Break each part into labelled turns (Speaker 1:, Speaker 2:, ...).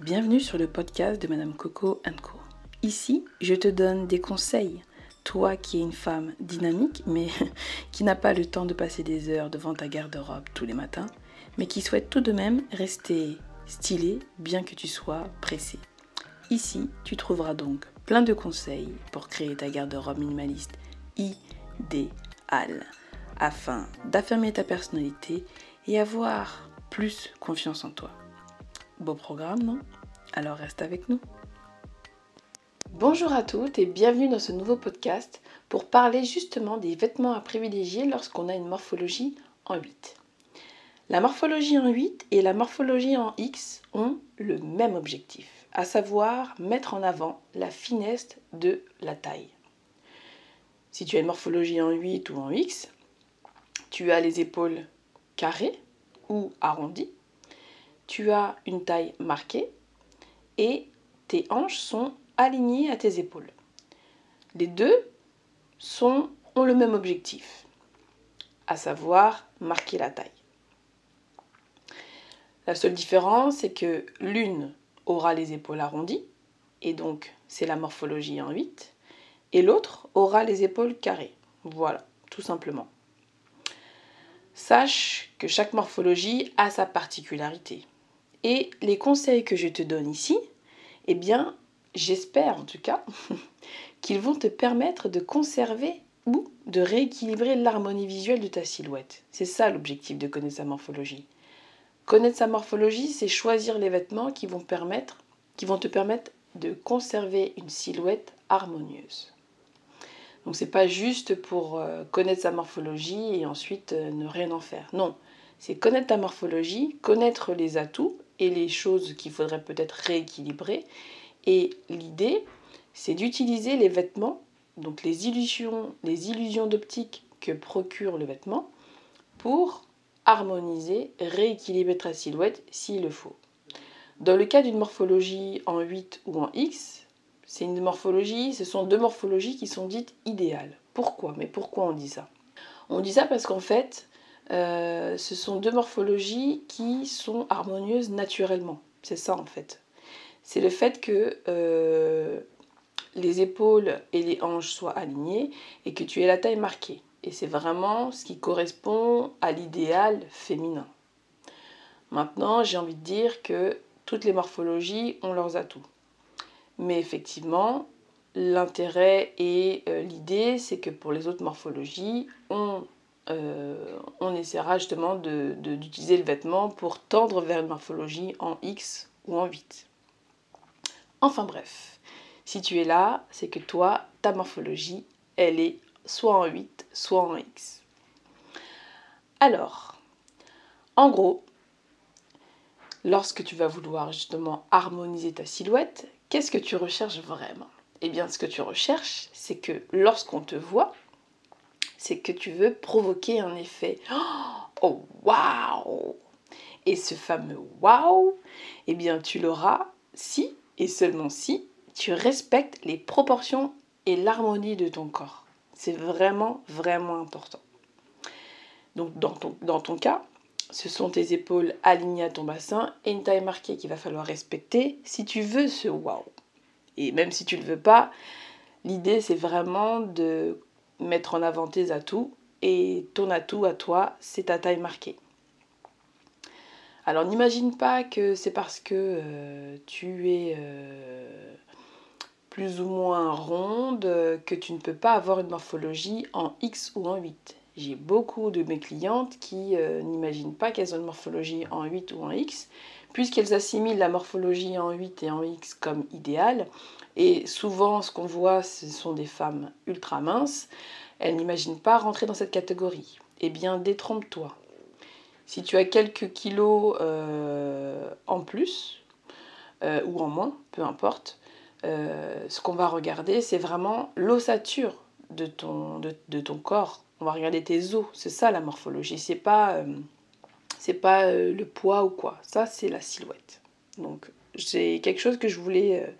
Speaker 1: Bienvenue sur le podcast de Madame Coco Co. Ici, je te donne des conseils. Toi qui es une femme dynamique, mais qui n'a pas le temps de passer des heures devant ta garde-robe tous les matins, mais qui souhaite tout de même rester stylée bien que tu sois pressée. Ici, tu trouveras donc plein de conseils pour créer ta garde-robe minimaliste idéale afin d'affirmer ta personnalité et avoir plus confiance en toi. Beau programme, non? Alors reste avec nous. Bonjour à toutes et bienvenue dans ce nouveau podcast pour parler justement des vêtements à privilégier lorsqu'on a une morphologie en 8. La morphologie en 8 et la morphologie en X ont le même objectif, à savoir mettre en avant la finesse de la taille. Si tu as une morphologie en 8 ou en X, tu as les épaules carrées ou arrondies, tu as une taille marquée et tes hanches sont alignées à tes épaules. Les deux ont le même objectif, à savoir marquer la taille. La seule différence, c'est que l'une aura les épaules arrondies, et donc c'est la morphologie en 8, et l'autre aura les épaules carrées. Voilà, tout simplement. Sache que chaque morphologie a sa particularité. Et les conseils que je te donne ici, eh bien, j'espère en tout cas qu'ils vont te permettre de conserver ou de rééquilibrer l'harmonie visuelle de ta silhouette. C'est ça l'objectif de connaître sa morphologie. Connaître sa morphologie, c'est choisir les vêtements qui vont, te permettre de conserver une silhouette harmonieuse. Donc c'est pas juste pour euh, connaître sa morphologie et ensuite euh, ne rien en faire. Non, c'est connaître ta morphologie, connaître les atouts et les choses qu'il faudrait peut-être rééquilibrer. Et l'idée, c'est d'utiliser les vêtements, donc les illusions, les illusions d'optique que procure le vêtement, pour harmoniser, rééquilibrer ta silhouette s'il le faut. Dans le cas d'une morphologie en 8 ou en X, c'est une morphologie, ce sont deux morphologies qui sont dites idéales. Pourquoi? Mais pourquoi on dit ça? On dit ça parce qu'en fait, euh, ce sont deux morphologies qui sont harmonieuses naturellement. C'est ça en fait. C'est le fait que euh, les épaules et les hanches soient alignées et que tu aies la taille marquée. Et c'est vraiment ce qui correspond à l'idéal féminin. Maintenant, j'ai envie de dire que toutes les morphologies ont leurs atouts. Mais effectivement, l'intérêt et euh, l'idée, c'est que pour les autres morphologies, on, euh, on essaiera justement d'utiliser le vêtement pour tendre vers une morphologie en X ou en 8. Enfin bref, si tu es là, c'est que toi, ta morphologie, elle est soit en 8, soit en X. Alors, en gros, lorsque tu vas vouloir justement harmoniser ta silhouette, Qu'est-ce que tu recherches vraiment? Eh bien, ce que tu recherches, c'est que lorsqu'on te voit, c'est que tu veux provoquer un effet Oh, waouh Et ce fameux waouh, eh bien, tu l'auras si et seulement si tu respectes les proportions et l'harmonie de ton corps. C'est vraiment, vraiment important. Donc, dans ton, dans ton cas, ce sont tes épaules alignées à ton bassin et une taille marquée qu'il va falloir respecter si tu veux ce wow. Et même si tu ne le veux pas, l'idée c'est vraiment de mettre en avant tes atouts et ton atout à toi, c'est ta taille marquée. Alors n'imagine pas que c'est parce que euh, tu es euh, plus ou moins ronde que tu ne peux pas avoir une morphologie en X ou en 8. J'ai beaucoup de mes clientes qui euh, n'imaginent pas qu'elles ont une morphologie en 8 ou en X, puisqu'elles assimilent la morphologie en 8 et en X comme idéale. Et souvent, ce qu'on voit, ce sont des femmes ultra minces. Elles n'imaginent pas rentrer dans cette catégorie. Eh bien, détrompe-toi. Si tu as quelques kilos euh, en plus, euh, ou en moins, peu importe, ce qu'on va regarder, c'est vraiment l'ossature de ton, corps on va regarder tes os, c'est ça la morphologie, c'est pas, euh, c'est pas euh, le poids ou quoi, ça c'est la silhouette. Donc c'est quelque chose que je voulais, euh,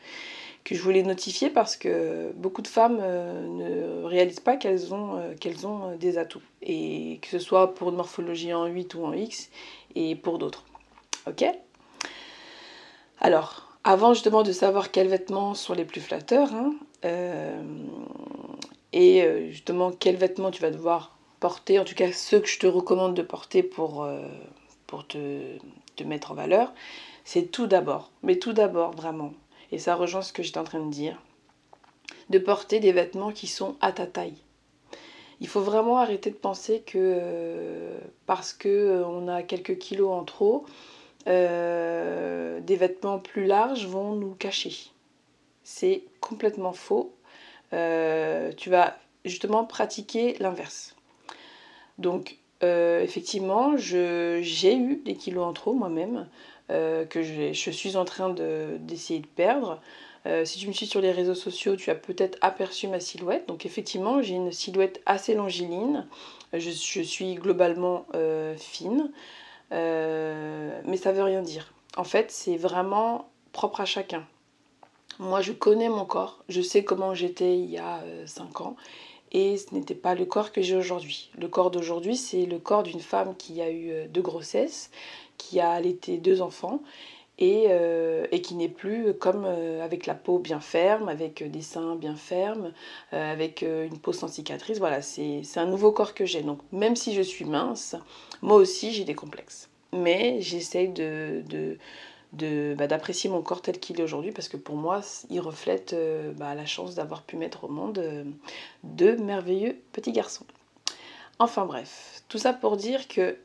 Speaker 1: que je voulais notifier parce que beaucoup de femmes ne réalisent pas qu'elles ont, qu'elles ont des atouts, et que ce soit pour une morphologie en 8 ou en X, et pour d'autres. Ok? Alors, Avant justement de savoir quels vêtements sont les plus flatteurs, hein, euh, et euh, justement quels vêtements tu vas devoir porter, en tout cas ceux que je te recommande de porter pour, euh, pour te, te mettre en valeur, c'est tout d'abord, mais tout d'abord vraiment, et ça rejoint ce que j'étais en train de dire, de porter des vêtements qui sont à ta taille. Il faut vraiment arrêter de penser que parce que on a quelques kilos en trop, des vêtements plus larges vont nous cacher. C'est complètement faux. Euh, tu vas justement pratiquer l'inverse. Donc, euh, effectivement, j'ai eu des kilos en trop moi-même, euh, que je, suis en train d'essayer de, perdre. si tu me suis sur les réseaux sociaux, tu as peut-être aperçu ma silhouette. Donc, effectivement, j'ai une silhouette assez longiligne. Je, je suis globalement fine. mais ça veut rien dire. En fait, c'est vraiment propre à chacun. Moi, je connais mon corps, je sais comment j'étais il y a 5 euh, ans et ce n'était pas le corps que j'ai aujourd'hui. Le corps d'aujourd'hui, c'est le corps d'une femme qui a eu euh, deux grossesses, qui a allaité deux enfants et, euh, et qui n'est plus comme avec la peau bien ferme, avec des seins bien fermes, avec une peau sans cicatrice. Voilà, c'est un nouveau corps que j'ai. Donc même si je suis mince, moi aussi j'ai des complexes. Mais j'essaye de, de bah, d'apprécier mon corps tel qu'il est aujourd'hui parce que pour moi il reflète euh, bah, la chance d'avoir pu mettre au monde euh, deux merveilleux petits garçons. Enfin bref, tout ça pour dire que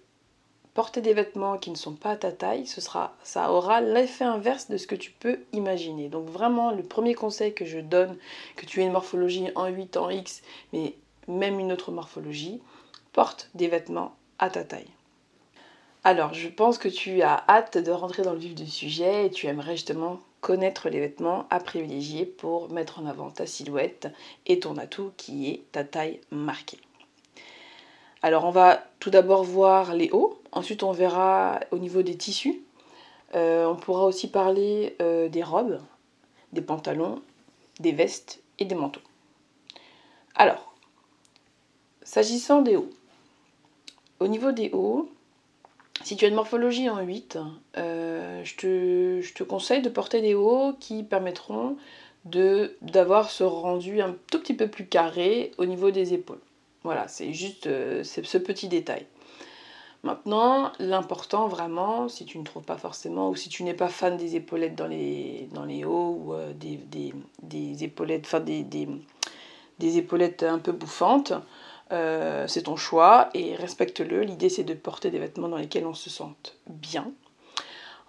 Speaker 1: porter des vêtements qui ne sont pas à ta taille, ce sera, ça aura l'effet inverse de ce que tu peux imaginer. Donc vraiment, le premier conseil que je donne, que tu aies une morphologie en 8, en X, mais même une autre morphologie, porte des vêtements à ta taille. Alors, je pense que tu as hâte de rentrer dans le vif du sujet et tu aimerais justement connaître les vêtements à privilégier pour mettre en avant ta silhouette et ton atout qui est ta taille marquée. Alors, on va tout d'abord voir les hauts, ensuite on verra au niveau des tissus. Euh, on pourra aussi parler euh, des robes, des pantalons, des vestes et des manteaux. Alors, s'agissant des hauts, au niveau des hauts, si tu as une morphologie en 8, euh, je, te, conseille de porter des hauts qui permettront d'avoir ce rendu un tout petit peu plus carré au niveau des épaules. Voilà, c'est juste euh, ce petit détail. Maintenant, l'important vraiment, si tu ne trouves pas forcément, ou si tu n'es pas fan des épaulettes dans les, hauts, ou euh, des, épaulettes, enfin des, épaulettes un peu bouffantes, euh, c'est ton choix et respecte-le. L'idée c'est de porter des vêtements dans lesquels on se sente bien.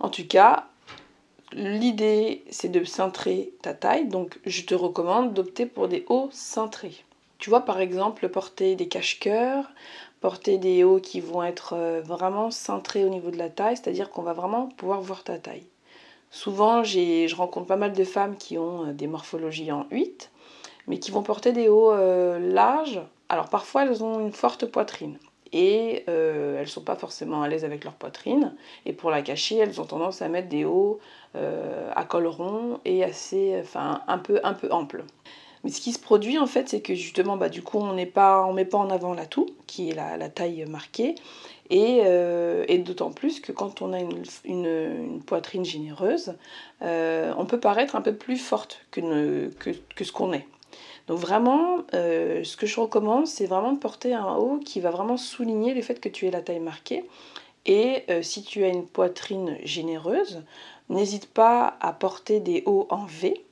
Speaker 1: En tout cas, l'idée c'est de cintrer ta taille, donc je te recommande d'opter pour des hauts cintrés. Tu vois par exemple porter des cache-cœurs, porter des hauts qui vont être euh, vraiment cintrés au niveau de la taille, c'est-à-dire qu'on va vraiment pouvoir voir ta taille. Souvent, je rencontre pas mal de femmes qui ont euh, des morphologies en 8, mais qui vont porter des hauts larges alors parfois elles ont une forte poitrine et euh, elles ne sont pas forcément à l'aise avec leur poitrine et pour la cacher elles ont tendance à mettre des hauts euh, à col rond et assez, enfin un peu, un peu ample. Mais ce qui se produit en fait c'est que justement bah, du coup on n'est pas, on met pas en avant l'atout qui est la, taille marquée euh, et, d'autant plus que quand on a une, poitrine généreuse, on peut paraître un peu plus forte que, que ce qu'on est. Donc vraiment, euh, ce que je recommande, c'est vraiment de porter un haut qui va vraiment souligner le fait que tu aies la taille marquée. Et euh, si tu as une poitrine généreuse, n'hésite pas à porter des hauts en V.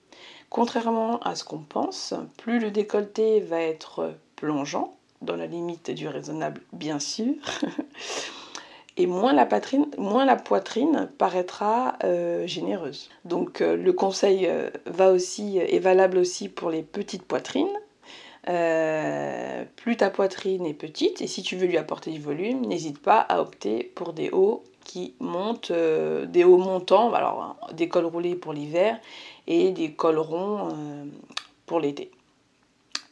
Speaker 1: Contrairement à ce qu'on pense, plus le décolleté va être plongeant, dans la limite du raisonnable bien sûr, et moins la, poitrine paraîtra euh, généreuse. Donc euh, le conseil euh, va aussi, est valable aussi pour les petites poitrines. plus ta poitrine est petite et si tu veux lui apporter du volume, n'hésite pas à opter pour des hauts qui montent, des hauts montants, alors des cols roulés pour l'hiver et des cols ronds pour l'été.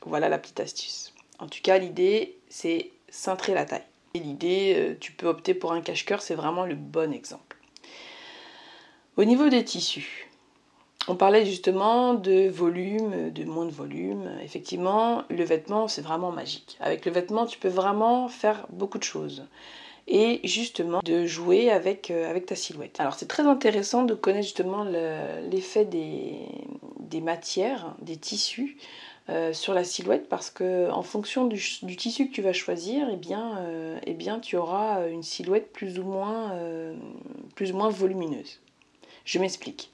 Speaker 1: Voilà la petite astuce. En tout cas, l'idée c'est cintrer la taille. Et l'idée, euh, tu peux opter pour un cache-cœur, c'est vraiment le bon exemple. Au niveau des tissus, on parlait justement de volume, de moins de volume. Effectivement, le vêtement, c'est vraiment magique. Avec le vêtement, tu peux vraiment faire beaucoup de choses. et justement de jouer avec, euh, ta silhouette. Alors c'est très intéressant de connaître justement l'effet des, matières, des tissus euh, sur la silhouette parce que en fonction du, tissu que tu vas choisir, eh bien, euh, eh bien tu auras une silhouette plus ou moins, plus ou moins volumineuse. Je m'explique.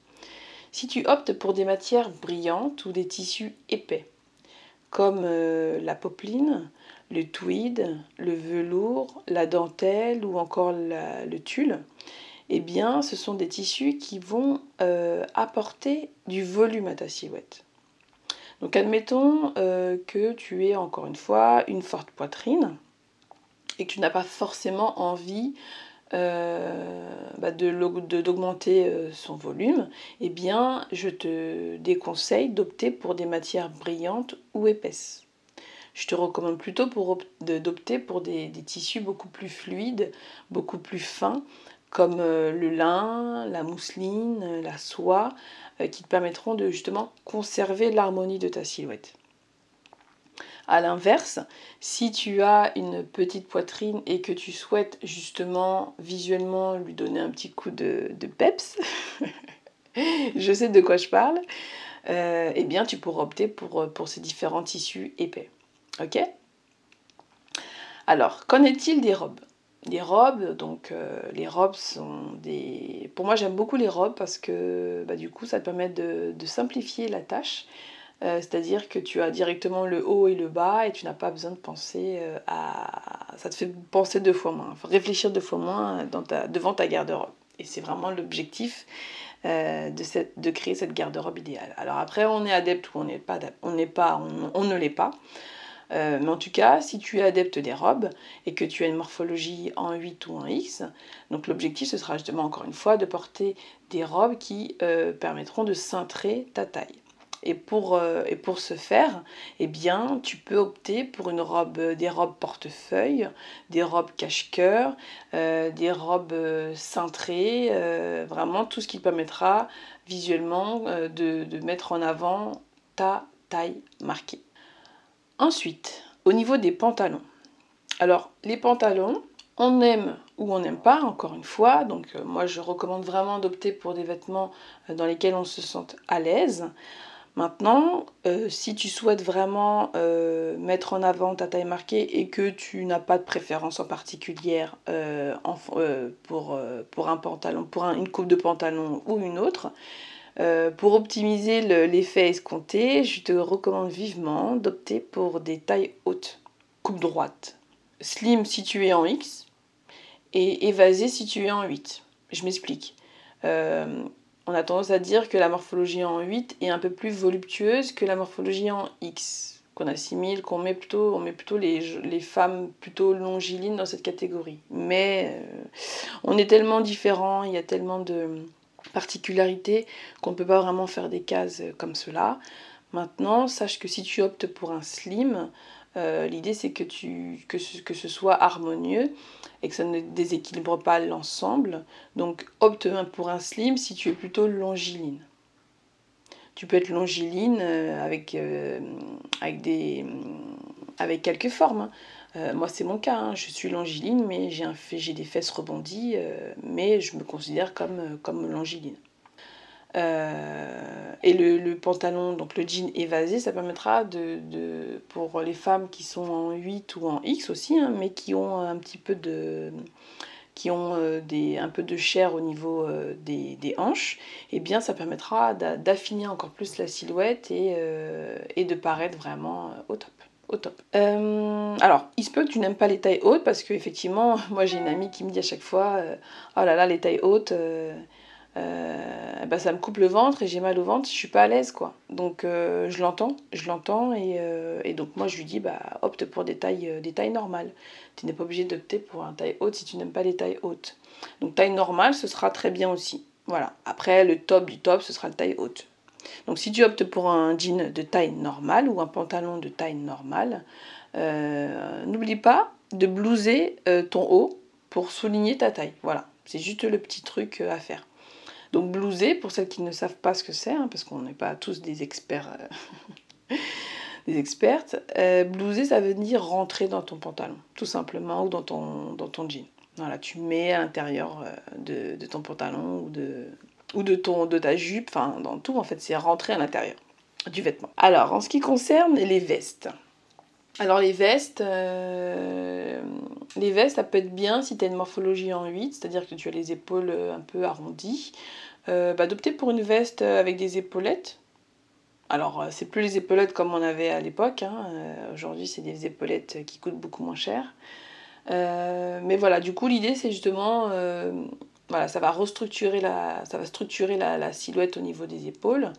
Speaker 1: Si tu optes pour des matières brillantes ou des tissus épais, comme la popeline, le tweed, le velours, la dentelle ou encore le tulle, eh bien, ce sont des tissus qui vont euh, apporter du volume à ta silhouette. Donc, admettons euh, que tu aies encore une fois une forte poitrine et que tu n'as pas forcément envie euh, bah, d'augmenter son volume, eh bien, je te déconseille d'opter pour des matières brillantes ou épaisses. Je te recommande plutôt d'opter pour des, tissus beaucoup plus fluides, beaucoup plus fins, comme euh, le lin, la mousseline, la soie, euh, qui te permettront de justement conserver l'harmonie de ta silhouette. A l'inverse, si tu as une petite poitrine et que tu souhaites justement visuellement lui donner un petit coup de, peps, je sais de quoi je parle, euh, eh bien tu pourras opter pour, pour ces différents tissus épais. Ok? Alors, qu'en est-il des robes? Des robes, donc euh, les robes sont des... Pour moi j'aime beaucoup les robes parce que bah, du coup ça te permet de, simplifier la tâche. Euh, c'est-à-dire que tu as directement le haut et le bas et tu n'as pas besoin de penser euh, à... Ça te fait penser deux fois moins, réfléchir deux fois moins devant ta garde-robe. Et c'est vraiment l'objectif de, créer cette garde-robe idéale. Alors après on est adepte ou on n'est pas, on n'est pas, on ne l'est pas. Euh, mais en tout cas, si tu es adepte des robes et que tu as une morphologie en 8 ou en X, donc l'objectif ce sera justement encore une fois de porter des robes qui euh, permettront de cintrer ta taille. Et pour, euh, ce faire, eh tu peux opter pour une robe, des robes portefeuille, des robes cache-cœur, des robes cintrées, vraiment tout ce qui permettra visuellement de mettre en avant ta taille marquée. Ensuite, au niveau des pantalons. Alors, les pantalons, on aime ou on n'aime pas, encore une fois. Donc, euh, moi, je recommande vraiment d'opter pour des vêtements euh, dans lesquels on se sente à l'aise. Maintenant, euh, si tu souhaites vraiment mettre en avant ta taille marquée et que tu n'as pas de préférence en particulière pour, pour, un pantalon, pour une coupe de pantalon ou une autre, euh, pour optimiser l'effet escompté, je te recommande vivement d'opter pour des tailles hautes, coupe droite, slim si tu es en X et évasé si tu es en 8. Je m'explique. Euh, on a tendance à dire que la morphologie en 8 est un peu plus voluptueuse que la morphologie en X, qu'on assimile, qu'on met plutôt, les, femmes plutôt longilines dans cette catégorie. Mais euh, on est tellement différents, il y a tellement de, particularité qu'on ne peut pas vraiment faire des cases comme cela. Maintenant, sache que si tu optes pour un slim, euh, l'idée c'est que, tu, que, ce, soit harmonieux et que ça ne déséquilibre pas l'ensemble. Donc opte pour un slim si tu es plutôt longiligne. Tu peux être longiligne euh, avec, euh, avec, des, quelques formes. Hein. Euh, moi, c'est mon cas. Hein. Je suis longiligne, mais j'ai des fesses rebondies, euh, mais je me considère comme, euh, comme et le, pantalon, donc le jean évasé, ça permettra pour les femmes qui sont en 8 ou en X aussi, hein, mais qui ont un petit peu de chair au niveau des, hanches, eh bien ça permettra d'affiner encore plus la silhouette et, et de paraître vraiment au top top. Euh, alors, il se peut que tu n'aimes pas les tailles hautes parce que effectivement, moi j'ai une amie qui me dit à chaque fois, euh, oh là là, les tailles hautes, euh, bah, ça me coupe le ventre et j'ai mal au ventre, je suis pas à l'aise quoi. Donc je l'entends, je l'entends et, donc moi je lui dis, bah opte pour des tailles, des tailles normales. Tu n'es pas obligé d'opter pour un taille haute si tu n'aimes pas les tailles hautes. Donc taille normale, ce sera très bien aussi. Voilà. Après, le top du top, ce sera la taille haute. Donc si tu optes pour un jean de taille normale ou un pantalon de taille normale, euh, n'oublie pas de blouser euh, ton haut pour souligner ta taille. Voilà, c'est juste le petit truc euh, à faire. Donc blouser, pour celles qui ne savent pas ce que c'est, hein, parce qu'on n'est pas tous des experts, des expertes, blouser ça veut dire rentrer dans ton pantalon, tout simplement, ou dans ton, jean. Voilà, tu mets à l'intérieur de, de, ton pantalon ou de, ou de, ton, de ta jupe, enfin dans tout en fait, c'est rentré à l'intérieur du vêtement. Alors, en ce qui concerne les vestes. Alors les vestes, euh, les vestes, ça peut être bien si tu as une morphologie en 8, c'est-à-dire que tu as les épaules euh, un peu arrondies. Euh, bah, d'opter pour une veste avec des épaulettes. Alors, c'est plus les épaulettes comme on avait à l'époque. Hein. Aujourd'hui, c'est des épaulettes qui coûtent beaucoup moins cher. mais voilà, du coup, l'idée, c'est justement, voilà, ça va restructurer la, ça va structurer la silhouette au niveau des épaules.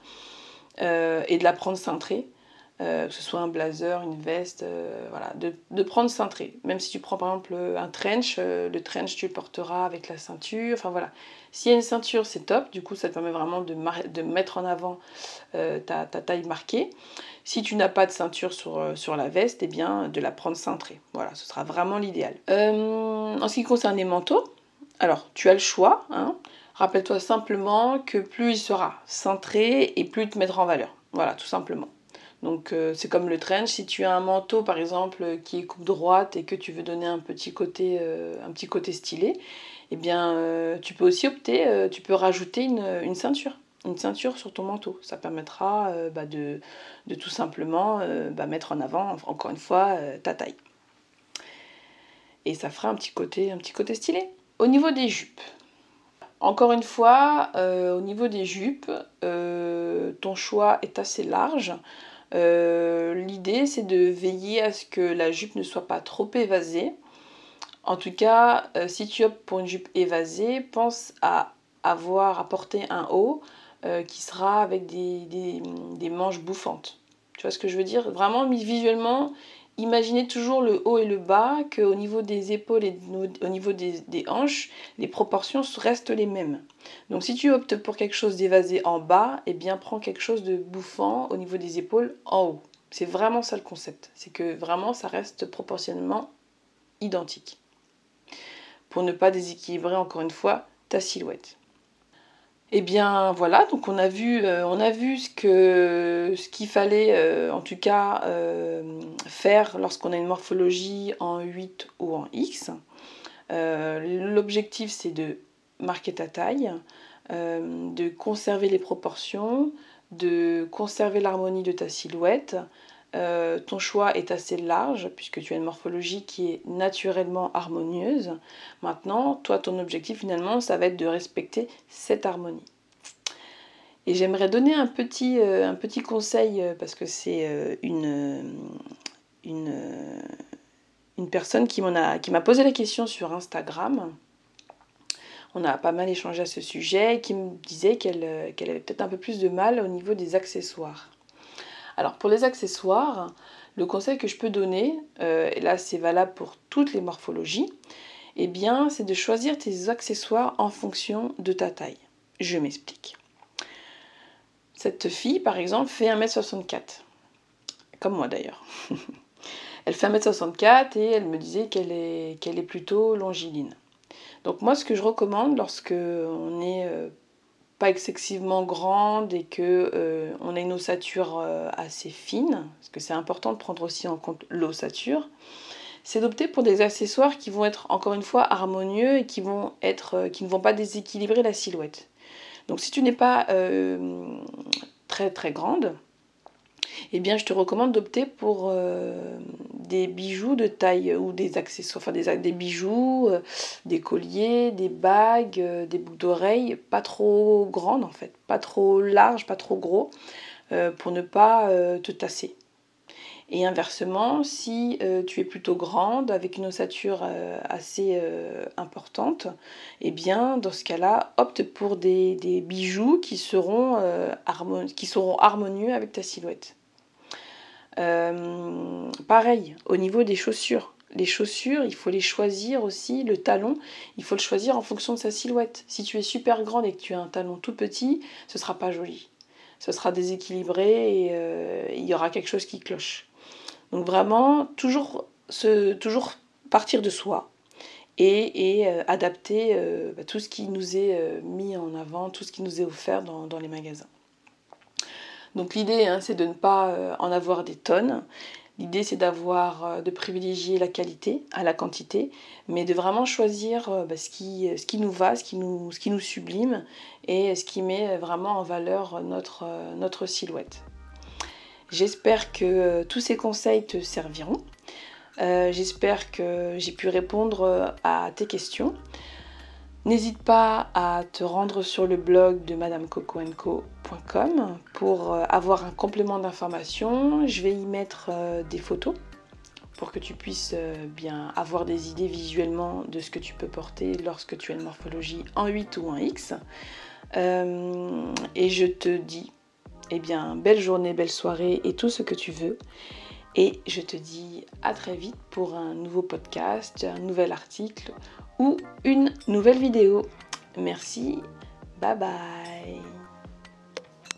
Speaker 1: Euh, et de la prendre cintrée. Euh, que ce soit un blazer, une veste, euh, voilà, de, prendre cintré. Même si tu prends par exemple un trench, le trench tu le porteras avec la ceinture, enfin voilà. S'il y a une ceinture, c'est top, du coup ça te permet vraiment de, de mettre en avant ta, taille marquée. Si tu n'as pas de ceinture sur, sur la veste, eh bien de la prendre cintrée. Voilà, ce sera vraiment l'idéal. en ce qui concerne les manteaux, alors tu as le choix, hein, Rappelle-toi simplement que plus il sera centré et plus il te mettra en valeur. Voilà, tout simplement. Donc euh, c'est comme le trench, si tu as un manteau par exemple qui est coupe droite et que tu veux donner un petit côté, euh, stylé, eh bien euh, tu peux aussi opter, tu peux rajouter une, ceinture, une ceinture sur ton manteau. Ça permettra bah, de, tout simplement bah, mettre en avant, encore une fois, ta taille. Et ça fera un petit côté stylé. Au niveau des jupes, encore une fois, euh, au niveau des jupes, euh, ton choix est assez large. Euh, l'idée, c'est de veiller à ce que la jupe ne soit pas trop évasée. En tout cas, si tu optes pour une jupe évasée, pense à avoir à porter un haut qui sera avec des, des, manches bouffantes. Tu vois ce que je veux dire? Vraiment, visuellement, imaginez toujours le haut et le bas, qu'au niveau des épaules et au niveau des, hanches, les proportions restent les mêmes. Donc si tu optes pour quelque chose d'évasé en bas, eh bien prends quelque chose de bouffant au niveau des épaules en haut. C'est vraiment ça le concept. C'est que vraiment ça reste proportionnellement identique. Pour ne pas déséquilibrer encore une fois ta silhouette. Eh bien voilà, donc on a vu, euh, ce qu'il fallait euh, en tout cas euh, faire lorsqu'on a une morphologie en 8 ou en X. L'objectif c'est de marquer ta taille, de conserver les proportions, de conserver l'harmonie de ta silhouette, euh, ton choix est assez large puisque tu as une morphologie qui est naturellement harmonieuse. Maintenant, toi, ton objectif finalement, ça va être de respecter cette harmonie. Et j'aimerais donner un petit, euh, conseil euh, parce que c'est une, personne qui m'a posé la question sur Instagram. On a pas mal échangé à ce sujet et qui me disait qu'elle avait peut-être un peu plus de mal au niveau des accessoires. Alors pour les accessoires, le conseil que je peux donner, euh, et là c'est valable pour toutes les morphologies, eh bien c'est de choisir tes accessoires en fonction de ta taille. Je m'explique. Cette fille, par exemple, fait 1m64. Comme moi d'ailleurs. elle fait 1m64 et elle me disait qu'elle est, qu'elle est plutôt longiligne. Donc moi, ce que je recommande lorsque on est euh, pas excessivement grande et que euh, on a une ossature euh, assez fine, parce que c'est important de prendre aussi en compte l'ossature, c'est d'opter pour des accessoires qui vont être encore une fois harmonieux et qui vont être euh, qui ne vont pas déséquilibrer la silhouette. Donc si tu n'es pas très très grande, eh bien je te recommande d'opter pour euh, des bijoux de taille ou des accessoires, enfin des, bijoux, euh, des colliers, des bagues, euh, des boucles d'oreilles, pas trop grandes en fait, pas trop larges, pas trop gros, pour ne pas te tasser. Et inversement, si tu es plutôt grande, avec une ossature assez importante, eh bien, dans ce cas-là, opte pour des, bijoux qui seront, qui seront harmonieux avec ta silhouette. Euh, pareil, au niveau des chaussures. Les chaussures, il faut les choisir aussi. Le talon, il faut le choisir en fonction de sa silhouette. Si tu es super grande et que tu as un talon tout petit, ce sera pas joli. Ce sera déséquilibré et euh, il y aura quelque chose qui cloche. Donc vraiment, toujours, toujours partir de soi et, euh, adapter bah, tout ce qui nous est mis en avant, tout ce qui nous est offert dans les magasins. Donc l'idée, hein, c'est de ne pas euh, en avoir des tonnes, L'idée c'est d'avoir, euh, de privilégier la qualité à la quantité, mais de vraiment choisir euh, bah, ce, qui, nous va, ce qui nous, sublime et ce qui met vraiment en valeur notre silhouette. J'espère que tous ces conseils te serviront. J'espère que j'ai pu répondre à tes questions. N'hésite pas à te rendre sur le blog de madamecocoenco.com pour euh, avoir un complément d'information. Je vais y mettre euh, des photos pour que tu puisses euh, bien avoir des idées visuellement de ce que tu peux porter lorsque tu as une morphologie en 8 ou en X. et je te dis, eh bien, belle journée, belle soirée et tout ce que tu veux. Et je te dis à très vite pour un nouveau podcast, un nouvel article ou une nouvelle vidéo. Merci, bye bye